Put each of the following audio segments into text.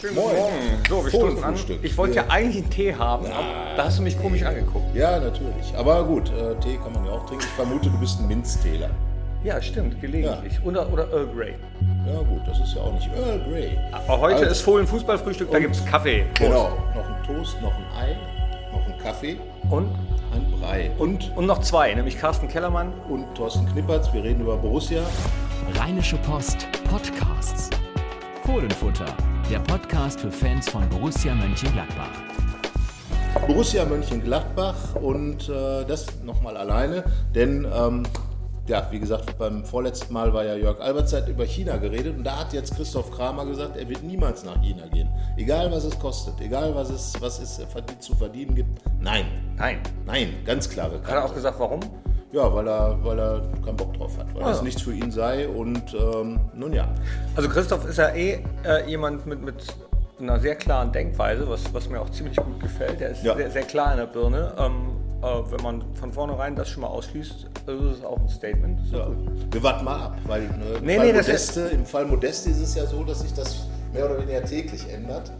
Schönen Moin. Morgen. So, wir stoßen an. Fohlenfrühstück. Ich wollte ja Ja. eigentlich einen Tee haben, aber da hast du mich komisch angeguckt. Ja, natürlich. Aber gut, äh, Tee kann man ja auch trinken. Ich vermute, du bist ein Minztäler. Ja, stimmt, gelegentlich. Oder, oder Earl Grey. Ja gut, das ist ja auch nicht Earl Grey. Aber heute Also, ist Fohlen Fußballfrühstück, da gibt es Kaffee. Prost. Genau, noch ein Toast, noch ein Ei, noch ein Kaffee, Und, ein Brei und, und noch zwei, nämlich Carsten Kellermann. und Thorsten Knippertz. Wir reden über Borussia. Rheinische Post Podcasts. Fohlenfutter, der Podcast für Fans von Borussia Mönchengladbach. Borussia Mönchengladbach und äh, das nochmal alleine, denn ähm, ja, wie gesagt, beim vorletzten Mal war ja Jörg Albertzeit über China geredet und da hat jetzt Christoph Kramer gesagt, er wird niemals nach China gehen. Egal was es kostet, egal was es, was es zu verdienen gibt. Nein, Nein. nein, ganz klare Hat er auch gesagt, warum? Ja, weil er, weil er keinen Bock drauf hat, weil Ah. es nichts für ihn sei und ähm, nun ja. Also Christoph ist ja eh äh, jemand mit, mit einer sehr klaren Denkweise, was, was mir auch ziemlich gut gefällt. Er ist Ja. sehr, sehr klar in der Birne. Ähm, äh, wenn man von vornherein das schon mal ausschließt, ist es auch ein Statement. Ja. Wir warten mal ab, weil ne, im, Nee, Fall nee, das Modeste, im Fall Modeste ist es ja so, dass sich das mehr oder weniger täglich ändert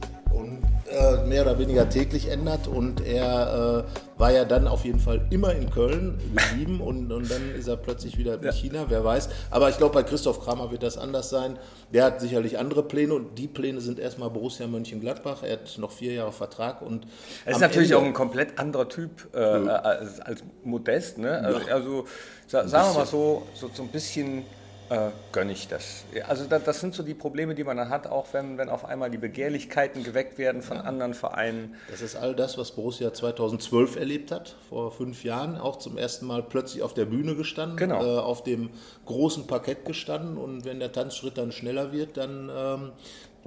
mehr oder weniger täglich ändert und er äh, war ja dann auf jeden Fall immer in Köln geblieben und, und dann ist er plötzlich wieder in China, wer weiß. Aber ich glaube, bei Christoph Kramer wird das anders sein. Der hat sicherlich andere Pläne und die Pläne sind erstmal Borussia Mönchengladbach. Er hat noch vier Jahre Vertrag und Er ist natürlich Ende- auch ein komplett anderer Typ äh, als, als Modest. Ne? Also, also sa sagen wir mal so, so, so ein bisschen äh, gönne ich das. Ja, Also da, das sind so die Probleme, die man dann hat, auch wenn, wenn auf einmal die Begehrlichkeiten geweckt werden von anderen Vereinen. Das ist all das, was Borussia 2012 erlebt hat, vor fünf Jahren, auch zum ersten Mal plötzlich auf der Bühne gestanden, Genau. äh, auf dem großen Parkett gestanden und wenn der Tanzschritt dann schneller wird, dann ähm,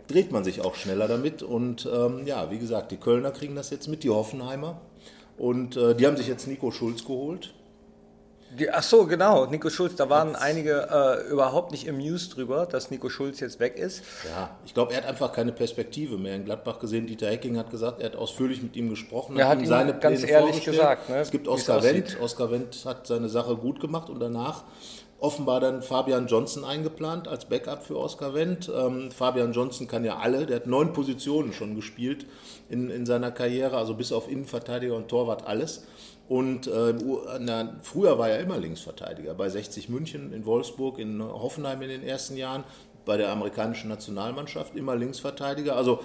dreht man sich auch schneller damit und ähm, ja, wie gesagt, die Kölner kriegen das jetzt mit, die Hoffenheimer und äh, die haben sich jetzt Nico Schulz geholt. Die, ach so, genau, Nico Schulz, da waren einige äh, überhaupt nicht amused drüber, dass Nico Schulz jetzt weg ist. Ja, ich glaube, er hat einfach keine Perspektive mehr in Gladbach gesehen. Dieter Hecking hat gesagt, er hat ausführlich mit ihm gesprochen, Er hat ihm seine ganz Pläne ehrlich gesagt, ne, es gibt Oskar Wendt. Oskar Wendt hat seine Sache gut gemacht und danach offenbar dann Fabian Johnson eingeplant als Backup für Oskar Wendt. Ähm, Fabian Johnson kann ja alle, der hat neun Positionen schon gespielt in, in seiner Karriere, also bis auf Innenverteidiger und Torwart alles. Und äh, na, früher war er immer Linksverteidiger, bei 60 München, in Wolfsburg, in Hoffenheim in den ersten Jahren, bei der amerikanischen Nationalmannschaft immer Linksverteidiger. Also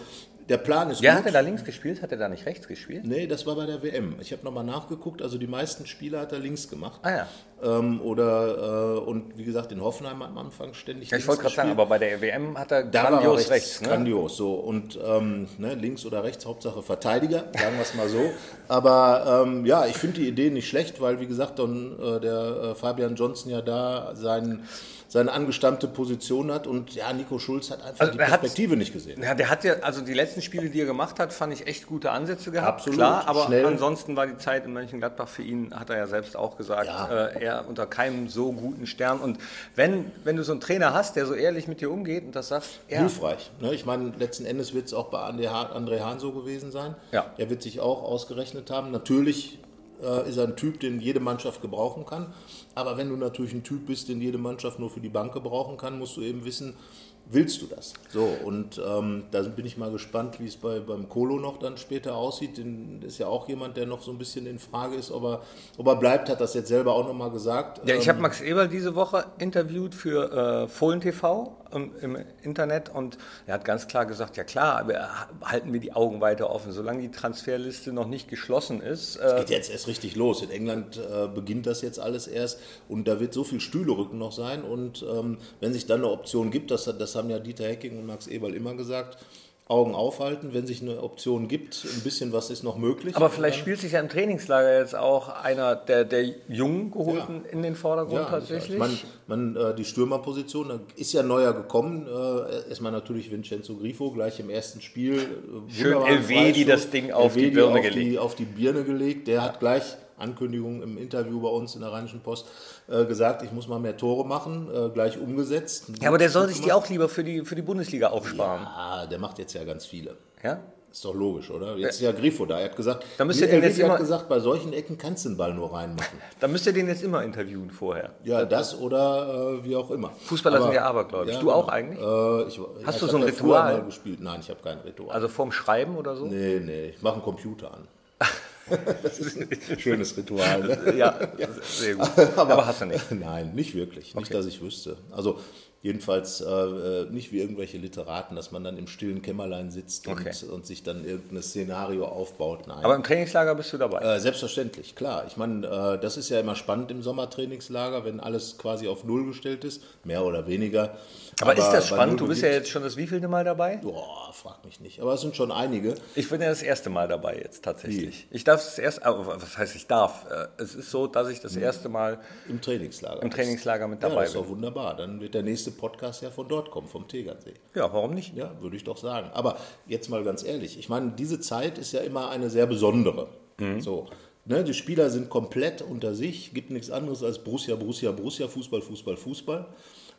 der Plan ist Ja, gut. hat er da links gespielt? Hat er da nicht rechts gespielt? Nee, das war bei der WM. Ich habe nochmal nachgeguckt, also die meisten Spiele hat er links gemacht. Ah ja. Ähm, oder, äh, und wie gesagt, in Hoffenheim hat man am Anfang ständig Ja, ich wollte gerade sagen, aber bei der WM hat er Da grandios rechts, rechts. ne? Grandios, so. Und ähm, ne, links oder rechts, Hauptsache Verteidiger, sagen wir es mal so. Aber ähm, ja, ich finde die Idee nicht schlecht, weil, wie gesagt, dann äh, der äh, Fabian Johnson ja da seinen, seine angestammte Position hat und ja, Nico Schulz hat einfach Also die er hat- Perspektive nicht gesehen. Ja, der hat ja, also die letzten Spiele, die er gemacht hat, fand ich echt gute Ansätze gehabt. Absolut, Klar, aber schnell. ansonsten war die Zeit in Mönchengladbach für ihn, hat er ja selbst auch gesagt, Ja. äh, er unter keinem so guten Stern. Und wenn, wenn du so einen Trainer hast, der so ehrlich mit dir umgeht und das sagt, ja, hilfreich. Ne? Ich meine, letzten Endes wird es auch bei André Hahn, André Hahn so gewesen sein. Ja. Er wird sich auch ausgerechnet haben. Natürlich äh, ist er ein Typ, den jede Mannschaft gebrauchen kann. Aber wenn du natürlich ein Typ bist, den jede Mannschaft nur für die Bank gebrauchen kann, musst du eben wissen, willst du das? So, und ähm, da bin ich mal gespannt, wie es bei, beim Kolo noch dann später aussieht. Den ist ja auch jemand, der noch so ein bisschen in Frage ist, ob er, ob er bleibt, hat das jetzt selber auch nochmal gesagt. Ja, ich Ähm, habe Max Eberl diese Woche interviewt für äh, Fohlen TV im, im Internet und er hat ganz klar gesagt, ja klar, aber halten wir die Augen weiter offen. Solange die Transferliste noch nicht geschlossen ist, äh, geht jetzt erst richtig los. In England äh, beginnt das jetzt alles erst und da wird so viel Stühlerücken noch sein. Und ähm, wenn sich dann eine Option gibt, das, das haben ja Dieter Hecking und Max Eberl immer gesagt, Augen aufhalten, wenn sich eine Option gibt, ein bisschen was ist noch möglich. Aber vielleicht spielt sich ja im Trainingslager jetzt auch einer der, der Jungen geholten in den Vordergrund Ja, tatsächlich. Man, man, äh, die Stürmerposition, da ist ja neuer gekommen. Äh, erstmal natürlich Vincenzo Grifo gleich im ersten Spiel. Äh, Schön Elvedi Freistoß. das Ding auf die Elvedi Birne auf gelegt. Die, auf die Birne gelegt. Der hat gleich Ankündigung im Interview bei uns in der Rheinischen Post äh, gesagt, ich muss mal mehr Tore machen, äh, gleich umgesetzt. ja, aber der soll sich die auch lieber für die, für die Bundesliga aufsparen. Ah, der macht jetzt ja ganz viele. Ja? Ist doch logisch, oder? Jetzt ist ja Grifo da. Er hat gesagt, Da müsst ihr den jetzt immer- hat gesagt, bei solchen Ecken kannst du den Ball nur reinmachen. Dann müsst ihr den jetzt immer interviewen vorher. Ja, das oder äh, wie auch immer. Fußballer sind ja abergläubisch. Du auch eigentlich? Äh, ich, Hast ich du so ein ja Ritual? Gespielt. Nein, ich habe kein Ritual. Also vorm Schreiben oder so? nee, nee, ich mache einen Computer an. Das ist ein schönes Ritual. Ne? Ja, sehr gut. Aber, hast du nicht. Nein, nicht wirklich. Nicht, dass ich wüsste. Also jedenfalls äh, nicht wie irgendwelche Literaten, dass man dann im stillen Kämmerlein sitzt und, Okay. und sich dann irgendein Szenario aufbaut. Nein. Aber im Trainingslager bist du dabei. Äh, selbstverständlich, klar. Ich meine, äh, das ist ja immer spannend im Sommertrainingslager, wenn alles quasi auf Null gestellt ist, mehr oder weniger. Aber, ist das spannend? Du bist ja jetzt schon das wievielte Mal dabei? Boah, frag mich nicht. Aber es sind schon einige. Ich bin ja das erste Mal dabei jetzt tatsächlich. Ich darf das erste, aber was heißt ich darf? Äh, Es ist so, dass ich das erste Mal Im Trainingslager. im Trainingslager mit ja, dabei das ist doch bin. wunderbar. Dann wird der nächste Podcast ja von dort kommen, vom Tegernsee. Ja, warum nicht? Ja, würde ich doch sagen. Aber jetzt mal ganz ehrlich, ich meine, diese Zeit ist ja immer eine sehr besondere. So, ne, die Spieler sind komplett unter sich, gibt nichts anderes als Borussia, Borussia, Borussia, Fußball, Fußball, Fußball,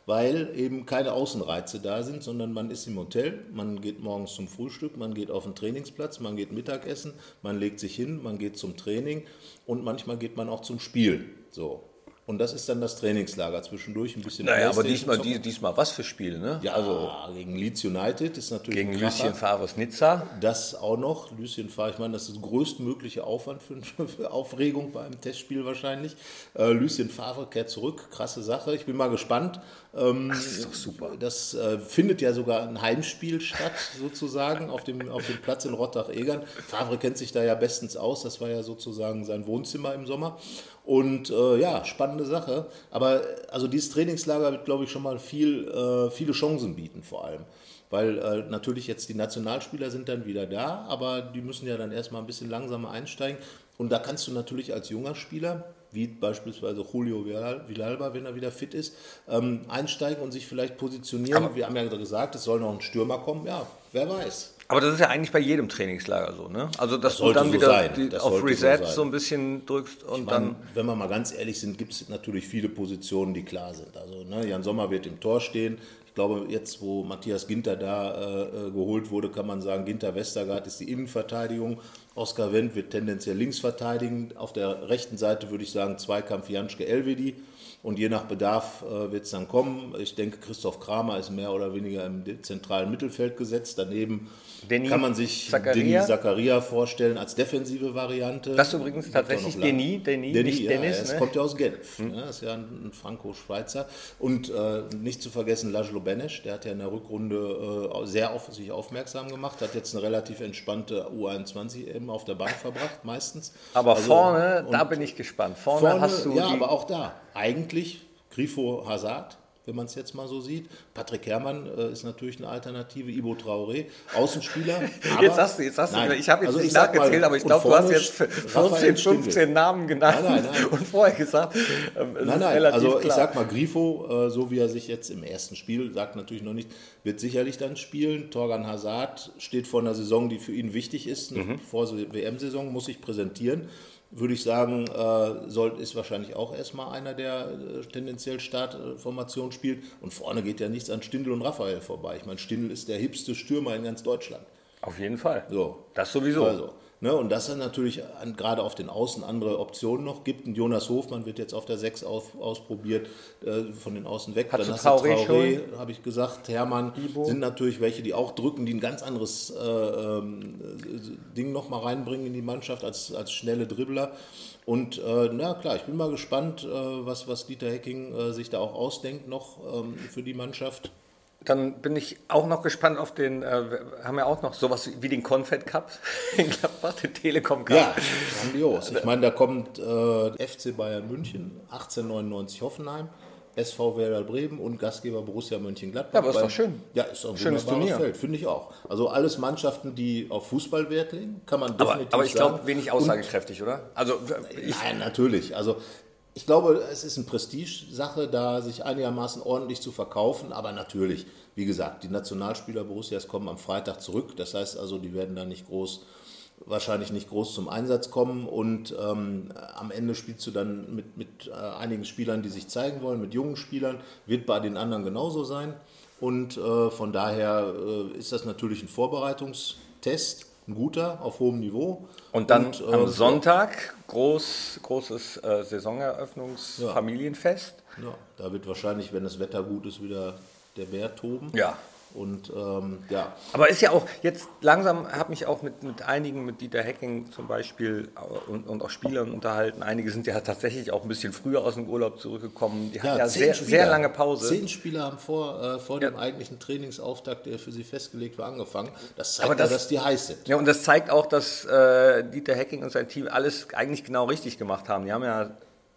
weil eben keine Außenreize da sind, sondern man ist im Hotel, man geht morgens zum Frühstück, man geht auf den Trainingsplatz, man geht Mittagessen, man legt sich hin, man geht zum Training und manchmal geht man auch zum Spiel. So. Und das ist dann das Trainingslager. Zwischendurch ein bisschen Naja, aber diesmal, zocken. die, diesmal was für Spiele, ne? Ja, also gegen Leeds United ist natürlich Gegen. Lucien Favres Nizza. Das auch noch. Lucien Favre, ich meine, das ist der größtmögliche Aufwand für, für Aufregung bei einem Testspiel wahrscheinlich. Äh, Lucien Favre kehrt zurück, krasse Sache. Ich bin mal gespannt. Ähm, das ist doch super. Das äh, findet ja sogar ein Heimspiel statt, sozusagen, auf dem, auf dem Platz in Rottach-Egern. Favre kennt sich da ja bestens aus. Das war ja sozusagen sein Wohnzimmer im Sommer. Und äh, ja, spannende Sache. Aber also dieses Trainingslager wird, glaube ich, schon mal viel, äh, viele Chancen bieten vor allem. Weil äh, natürlich jetzt die Nationalspieler sind dann wieder da, aber die müssen ja dann erstmal ein bisschen langsamer einsteigen. Und da kannst du natürlich als junger Spieler, wie beispielsweise Julio Villalba, wenn er wieder fit ist, ähm, einsteigen und sich vielleicht positionieren. Wir haben ja gesagt, es soll noch ein Stürmer kommen. Ja, wer weiß. Aber das ist ja eigentlich bei jedem Trainingslager so, ne? Also, dass du sollte dann so wieder Das auf so Reset sein. so ein bisschen drückst und Dann, dann. wenn wir mal ganz ehrlich sind, gibt es natürlich viele Positionen, die klar sind. Also ne, Jan Sommer wird im Tor stehen. Ich glaube, jetzt, wo Matthias Ginter da äh, äh, geholt wurde, kann man sagen, Ginter Westergaard ist die Innenverteidigung. Oskar Wendt wird tendenziell links verteidigen. Auf der rechten Seite würde ich sagen, Zweikampf Janschke Elvedi. Und je nach Bedarf äh, wird es dann kommen. Ich denke, Christoph Kramer ist mehr oder weniger im zentralen Mittelfeld gesetzt. Daneben Denis kann man sich Zakaria? Denis Zakaria vorstellen als defensive Variante. Das ist übrigens tatsächlich. Denis, Denis, Denis, nicht ja, Dennis, Es ne? kommt ja aus Genf. Ne? Das ist ja ein, ein Franco-Schweizer. Und äh, nicht zu vergessen Laszlo Benesch, der hat ja in der Rückrunde äh, sehr auf sich aufmerksam gemacht, hat jetzt eine relativ entspannte U21 eben auf der Bank verbracht, meistens. Aber Also, vorne, da bin ich gespannt. Vorne, vorne, hast du. ja, aber auch da. Eigentlich Grifo Hazard, wenn man es jetzt mal so sieht. Patrick Herrmann äh, ist natürlich eine Alternative. Ibo Traoré, Außenspieler. Jetzt hast du, jetzt hast du, Nein, ich habe jetzt also nicht ich mal, nachgezählt, aber ich glaube, du hast jetzt Raphael 14, Stindl. 15 Namen genannt Nein, nein, und vorher gesagt, ähm, es Nein, ist nein, also ich klar. sag mal, Grifo, äh, so wie er sich jetzt im ersten Spiel, sagt natürlich noch nicht, wird sicherlich dann spielen. Torgan Hazard steht vor einer Saison, die für ihn wichtig ist, Mhm. vor WM-Saison, muss sich präsentieren. Würde ich sagen, äh, soll, ist wahrscheinlich auch erstmal einer, der äh, tendenziell Startformation spielt. Und vorne geht ja nichts an Stindl und Raphael vorbei. Ich meine, Stindl ist der hipste Stürmer in ganz Deutschland. Auf jeden Fall. So. Das sowieso. Also, ne, und dass es natürlich an, gerade auf den Außen andere Optionen noch gibt. Ein Jonas Hofmann wird jetzt auf der 6 auf, ausprobiert, äh, von den Außen weg. Hast du hast Traoré Traoré, habe ich gesagt. Hermann sind natürlich welche, die auch drücken, die ein ganz anderes äh, äh, Ding nochmal reinbringen in die Mannschaft als, als schnelle Dribbler. Und äh, na klar, ich bin mal gespannt, äh, was, was Dieter Hecking äh, sich da auch ausdenkt noch ähm, für die Mannschaft. Dann bin ich auch noch gespannt auf den, äh, wir haben ja auch noch sowas wie den Confed Cup in Gladbach, den Telekom Cup. Ja, grandios. Ich meine, da kommt äh, FC Bayern München, 1899 Hoffenheim, SV Werder Bremen und Gastgeber Borussia Mönchengladbach. Ja, aber ist doch schön. Ja, ist doch ein Schönes Turnier. Feld, finde ich auch. Also alles Mannschaften, die auf Fußball Wert legen, kann man aber, definitiv aber ich sagen. glaube, wenig Und- aussagekräftig, oder? Also, ich, Nein, natürlich. Also ich glaube, es ist eine Prestigesache, da sich einigermaßen ordentlich zu verkaufen. Aber natürlich, wie gesagt, die Nationalspieler Borussias kommen am Freitag zurück. Das heißt also, die werden da nicht groß, wahrscheinlich nicht groß zum Einsatz kommen. Und ähm, am Ende spielst du dann mit, mit äh, einigen Spielern, die sich zeigen wollen, mit jungen Spielern. Wird bei den anderen genauso sein. Und äh, von daher äh, ist das natürlich ein Vorbereitungstest. Ein guter auf hohem Niveau. Und dann und, äh, am Sonntag groß, großes äh, Saisoneröffnungsfamilienfest. Ja. ja, da wird wahrscheinlich, wenn das Wetter gut ist, wieder der Bär toben. Ja. Und ähm, ja. Aber ist ja auch, jetzt langsam habe mich auch mit, mit einigen, mit Dieter Hecking zum Beispiel und, und auch Spielern unterhalten. Einige sind ja tatsächlich auch ein bisschen früher aus dem Urlaub zurückgekommen. Die ja, hatten ja sehr, Spieler, sehr lange Pause. Zehn Spieler haben vor, äh, vor ja. dem eigentlichen Trainingsauftakt, der für sie festgelegt war, angefangen. Das zeigt Aber das, ja, dass die heiß sind. Ja, und das zeigt auch, dass äh, Dieter Hecking und sein Team alles eigentlich genau richtig gemacht haben. Die haben ja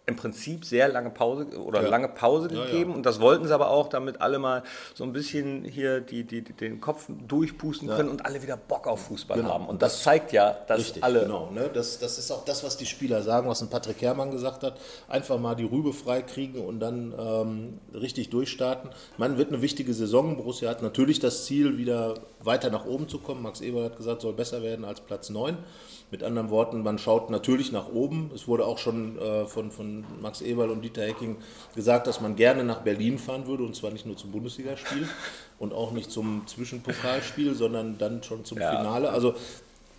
im Prinzip sehr lange Pause oder ja. lange Pause gegeben ja, ja. und das wollten sie aber auch, damit alle mal so ein bisschen hier die, die, die den Kopf durchpusten können und alle wieder Bock auf Fußball genau. haben. Und das, das, zeigt ja, dass richtig, alle. Genau, ne? das, das ist auch das, was die Spieler sagen, was ein Patrick Herrmann gesagt hat. Einfach mal die Rübe freikriegen und dann ähm, richtig durchstarten. Man wird eine wichtige Saison. Borussia hat natürlich das Ziel, wieder weiter nach oben zu kommen. Max Eber hat gesagt, soll besser werden als Platz 9. Mit anderen Worten, man schaut natürlich nach oben. Es wurde auch schon äh, von, von Max Eberl und Dieter Hecking gesagt, dass man gerne nach Berlin fahren würde und zwar nicht nur zum Bundesligaspiel und auch nicht zum Zwischenpokalspiel, sondern dann schon zum ja. Finale. Also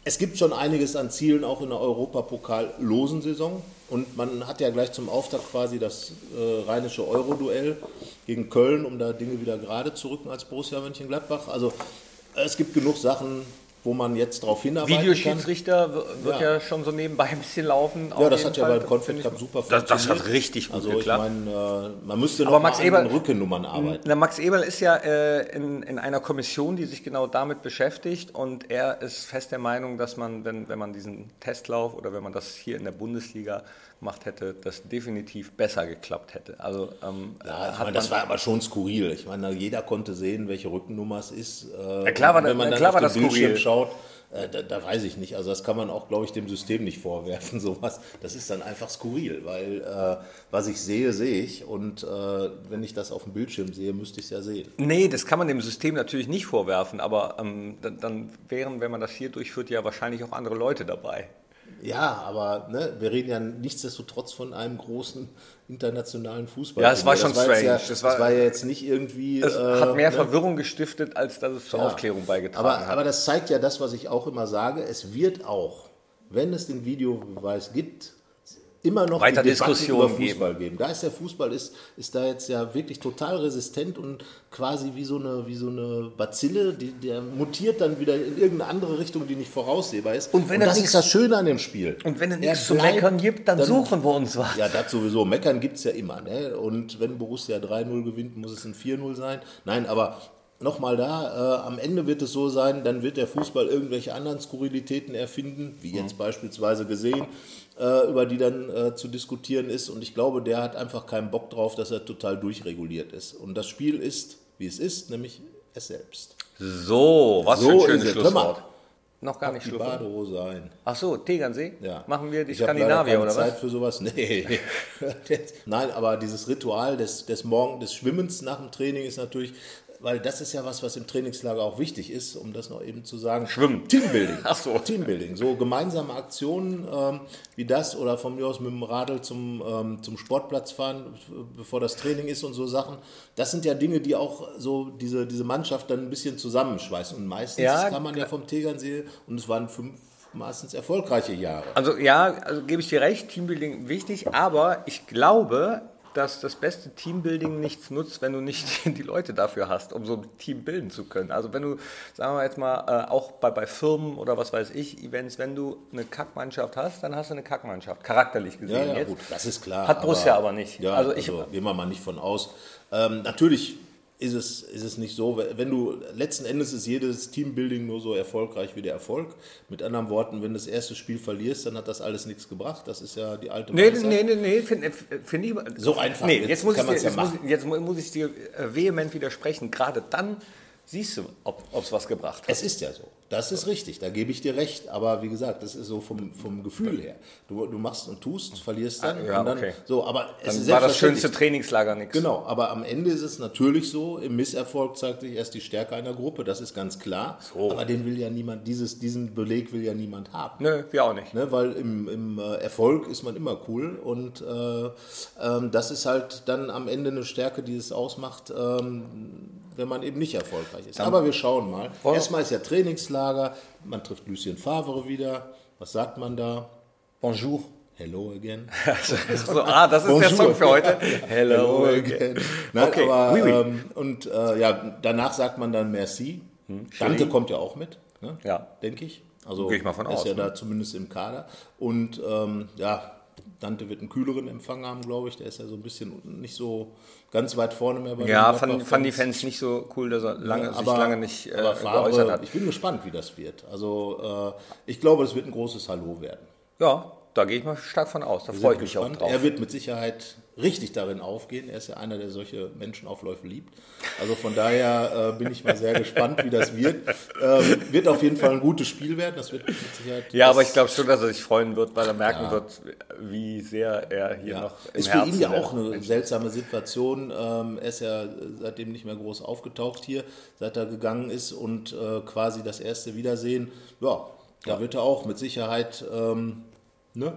es gibt schon einiges an Zielen auch in der Europapokal-losen Saison. Und man hat ja gleich zum Auftakt quasi das äh, rheinische Euro-Duell gegen Köln, um da Dinge wieder gerade zu rücken als Borussia Mönchengladbach. Also es gibt genug Sachen, wo man jetzt darauf hinarbeitet. Videoschiedsrichter wird ja. ja. schon so nebenbei ein bisschen laufen. Ja, das hat ja beim Confed Cup super funktioniert. Das, das, hat richtig gut also geklappt. Ich meine, äh, man müsste noch Max Eberl, Rückennummern arbeiten. Na, Max Eberl ist ja äh, in, in einer Kommission, die sich genau damit beschäftigt und er ist fest der Meinung, dass man, wenn, wenn man diesen Testlauf oder wenn man das hier in der Bundesliga gemacht hätte, das definitiv besser geklappt hätte. Also, ähm, ja, ich meine, das war aber schon skurril. Ich meine, jeder konnte sehen, welche Rückennummer es ist. Äh, ja, klar war, wenn man dann klar auf den Bildschirm skurril. schaut, äh, da, da, weiß ich nicht. Also das kann man auch, glaube ich, dem System nicht vorwerfen. Sowas. Das ist dann einfach skurril, weil äh, was ich sehe, sehe ich. Und äh, wenn ich das auf dem Bildschirm sehe, müsste ich es ja sehen. Nee, das kann man dem System natürlich nicht vorwerfen. Aber ähm, dann, dann wären, wenn man das hier durchführt, ja wahrscheinlich auch andere Leute dabei. Ja, aber ne, wir reden ja nichtsdestotrotz von einem großen internationalen Fußball. Ja, es war schon das strange. Ja, das, war, das, war, ja jetzt nicht irgendwie. Es äh, hat mehr ne? Verwirrung gestiftet, als dass es zur ja, Aufklärung beigetragen aber, hat. Aber das zeigt ja das, was ich auch immer sage. Es wird auch, wenn es den Videobeweis gibt, immer noch weiter Diskussionen über Fußball geben. geben. Da ist der Fußball ist, ist da jetzt ja wirklich total resistent und quasi wie so eine, wie so eine Bazille, die, der mutiert dann wieder in irgendeine andere Richtung, die nicht voraussehbar ist. Und, wenn und das nix, ist das Schöne an dem Spiel. Und wenn es nichts zu meckern gibt, dann, dann, suchen wir uns was. Ja, das sowieso. Meckern gibt es ja immer. Ne? Und wenn Borussia 3-0 gewinnt, muss es ein 4-0 sein. Nein, aber nochmal da, äh, am Ende wird es so sein, dann wird der Fußball irgendwelche anderen Skurrilitäten erfinden, wie jetzt mhm. beispielsweise gesehen, äh, über die dann äh, zu diskutieren ist. Und ich glaube, der hat einfach keinen Bock drauf, dass er total durchreguliert ist. Und das Spiel ist, wie es ist, nämlich es selbst. So, was so für ein schönes Schlusswort. Noch gar nicht die Badehose ein. Ach so, Tegernsee? Ja. Machen wir die ich Skandinavier oder was? Zeit für sowas? Nee. Nein, aber dieses Ritual des, des Morgen des Schwimmens nach dem Training ist natürlich weil das ist ja was, was im Trainingslager auch wichtig ist, um das noch eben zu sagen. Schwimmen. Teambuilding. Ach so. Teambuilding. So gemeinsame Aktionen ähm, wie das oder von mir aus mit dem Radl zum, ähm, zum Sportplatz fahren, bevor das Training ist und so Sachen. Das sind ja Dinge, die auch so diese, diese Mannschaft dann ein bisschen zusammenschweißen. Und meistens ja, kann man ja vom Tegernsee, und es waren fünf meistens erfolgreiche Jahre. Also ja, also gebe ich dir recht, Teambuilding wichtig, aber ich glaube, dass das beste Teambuilding nichts nutzt, wenn du nicht die Leute dafür hast, um so ein Team bilden zu können. Also wenn du, sagen wir jetzt mal, äh, auch bei, bei Firmen oder was weiß ich, Events, wenn du eine Kackmannschaft hast, dann hast du eine Kackmannschaft, charakterlich gesehen. Ja, ja gut, das ist klar. Hat Borussia aber, aber nicht. Ja, also, ich, also gehen wir mal nicht von aus. Ähm, natürlich ist es, ist es nicht so, wenn du, letzten Endes ist jedes Teambuilding nur so erfolgreich wie der Erfolg. Mit anderen Worten, wenn du das erste Spiel verlierst, dann hat das alles nichts gebracht. Das ist ja die alte Nee, Weisheit. nee, nee, nee, finde find ich. So einfach. Nee, jetzt, jetzt muss, ich dir, ja jetzt, muss, jetzt muss ich dir äh, vehement widersprechen. Gerade dann siehst du, ob es was gebracht hat. Es ist ja so. Das ist richtig, da gebe ich dir recht. Aber wie gesagt, das ist so vom, vom Gefühl her. Du, du machst und tust, verlierst dann. Ah, ja, und dann, okay. so, aber dann es war das schönste Trainingslager nichts. Genau, aber am Ende ist es natürlich so, im Misserfolg zeigt sich erst die Stärke einer Gruppe, das ist ganz klar. So. Aber den will ja niemand, dieses, diesen Beleg will ja niemand haben. Nö, wir auch nicht. Ne, weil im, im äh, Erfolg ist man immer cool und äh, ähm, das ist halt dann am Ende eine Stärke, die es ausmacht. Ähm, wenn man eben nicht erfolgreich ist. Aber wir schauen mal. Erstmal ist ja Trainingslager, man trifft Lucien Favre wieder. Was sagt man da? Bonjour. Hello again. so, ah, das ist Bonjour. der Song für heute. Hello, Hello again. Nein, okay. aber, oui, oui. Ähm, und äh, ja, danach sagt man dann Merci. Hm, Dante kommt ja auch mit, ne? ja. denke ich. Also Gehe ich mal von ist aus, ja ne? da zumindest im Kader. Und ähm, ja, Dante wird einen kühleren Empfang haben, glaube ich. Der ist ja so ein bisschen nicht so ganz weit vorne mehr bei Ja, fanden, fanden die Fans nicht so cool, dass er lange, ja, aber, sich lange nicht äh, aber Favre, hat. Ich bin gespannt, wie das wird. Also äh, ich glaube, es wird ein großes Hallo werden. Ja, da gehe ich mal stark von aus. Da freue ich mich gespannt. auch drauf. Er wird mit Sicherheit richtig darin aufgehen. Er ist ja einer, der solche Menschenaufläufe liebt. Also von daher äh, bin ich mal sehr gespannt, wie das wird. Ähm, wird auf jeden Fall ein gutes Spiel werden. Das wird mit Sicherheit. Ja, aber ich glaube schon, dass er sich freuen wird, weil er merken ja. wird, wie sehr er hier ja. noch im Ist für Herzen ihn ja auch eine Menschen seltsame Situation. Ähm, er ist ja seitdem nicht mehr groß aufgetaucht hier, seit er gegangen ist und äh, quasi das erste Wiedersehen. Ja, da wird er auch mit Sicherheit. Ähm, Ne?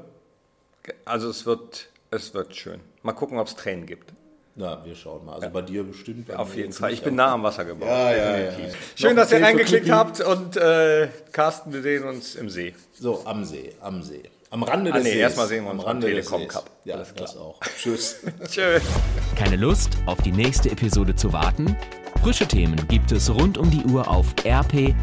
Also es wird, es wird schön. Mal gucken, ob es Tränen gibt. Na, wir schauen mal. Also ja. bei dir bestimmt. Auf jeden Fall. Ich bin nah am Wasser gebaut. Ja, ja, ja, Schön, dass ihr reingeklickt habt und äh, Carsten, wir sehen uns im See. So, am See, am See. Am Rande ah, des nee, Sees. erstmal sehen wir uns am Rande Telekom Cup. Ja, Alles klar. das auch. Tschüss. Tschüss. Keine Lust, auf die nächste Episode zu warten? Frische Themen gibt es rund um die Uhr auf rp-online.de.